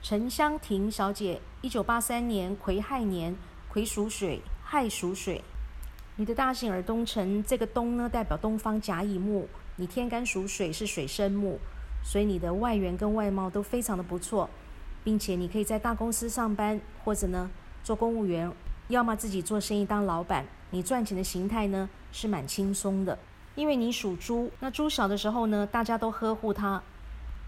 陈香婷小姐，一九八三年癸亥年，癸属水，亥属水。你的大姓耳东辰，这个东呢代表东方甲乙木，你天干属水是水生木，所以你的外缘跟外貌都非常的不错，并且你可以在大公司上班，或者呢做公务员，要么自己做生意当老板。你赚钱的形态呢是蛮轻松的，因为你属猪，那猪小的时候呢大家都呵护它，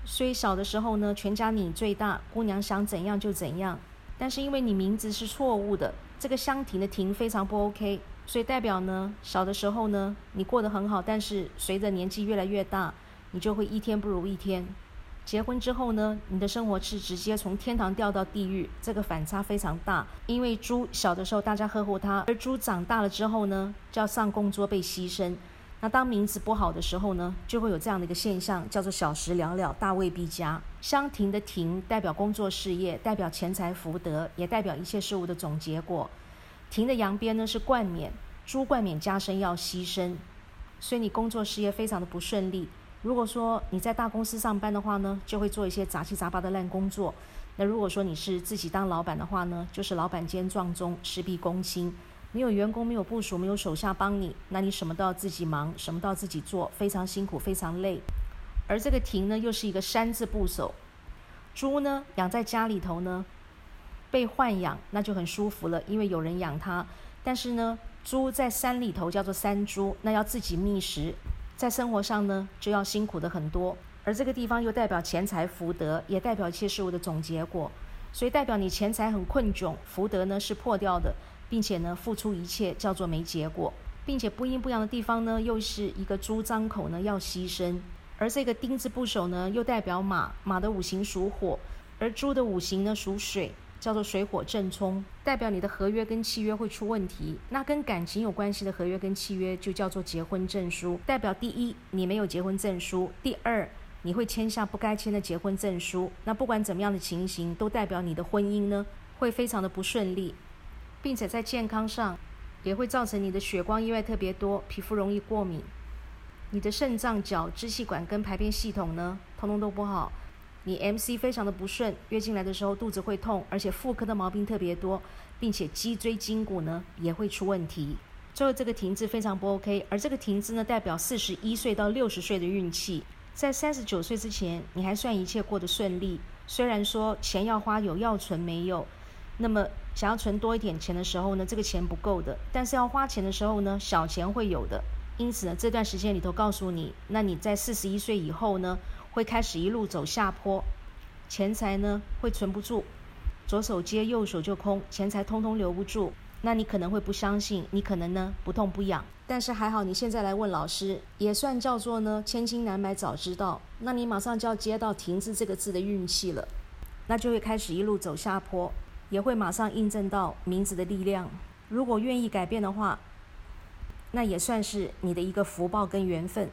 所以小的时候呢全家你最大，姑娘想怎样就怎样。但是因为你名字是错误的，这个香亭的亭非常不 OK。所以代表呢，小的时候呢，你过得很好，但是随着年纪越来越大，你就会一天不如一天。结婚之后呢，你的生活是直接从天堂掉到地狱，这个反差非常大。因为猪小的时候大家呵护它，而猪长大了之后呢，就要上供桌被牺牲。那当名字不好的时候呢，就会有这样的一个现象，叫做小时了了，大未必佳。香亭的亭代表工作事业，代表钱财福德，也代表一切事物的总结果。亭的阳边呢是冠冕，朱冠冕加身要牺牲，所以你工作事业非常的不顺利。如果说你在大公司上班的话呢，就会做一些杂七杂八的烂工作。那如果说你是自己当老板的话呢，就是老板兼撞钟，事必躬亲，没有员工，没有部署，没有手下帮你，那你什么都要自己忙，什么都要自己做，非常辛苦，非常累。而这个亭呢，又是一个山字部首，猪呢养在家里头呢。被豢养那就很舒服了，因为有人养它。但是呢，猪在山里头叫做山猪，那要自己觅食，在生活上呢就要辛苦的很多。而这个地方又代表钱财福德，也代表一切事物的总结果，所以代表你钱财很困窘，福德呢是破掉的，并且呢付出一切叫做没结果，并且不阴不阳的地方呢又是一个猪张口呢要牺牲。而这个丁字部首呢又代表马，马的五行属火，而猪的五行呢属水。叫做水火正冲，代表你的合约跟契约会出问题。那跟感情有关系的合约跟契约就叫做结婚证书，代表第一你没有结婚证书，第二你会签下不该签的结婚证书。那不管怎么样的情形，都代表你的婚姻呢会非常的不顺利，并且在健康上也会造成你的血光意外特别多，皮肤容易过敏，你的肾脏、脚、支气管跟排便系统呢通通都不好。你 MC 非常的不顺，月经来的时候肚子会痛，而且妇科的毛病特别多，并且脊椎筋骨呢也会出问题。最后这个停字非常不 OK，而这个停字呢代表四十一岁到六十岁的运气，在三十九岁之前你还算一切过得顺利，虽然说钱要花有，要存没有，那么想要存多一点钱的时候呢，这个钱不够的，但是要花钱的时候呢，小钱会有的。因此呢，这段时间里头告诉你，那你在四十一岁以后呢？会开始一路走下坡，钱财呢会存不住，左手接右手就空，钱财通通留不住。那你可能会不相信，你可能呢不痛不痒，但是还好你现在来问老师，也算叫做呢千金难买早知道。那你马上就要接到“停字”这个字的运气了，那就会开始一路走下坡，也会马上印证到名字的力量。如果愿意改变的话，那也算是你的一个福报跟缘分。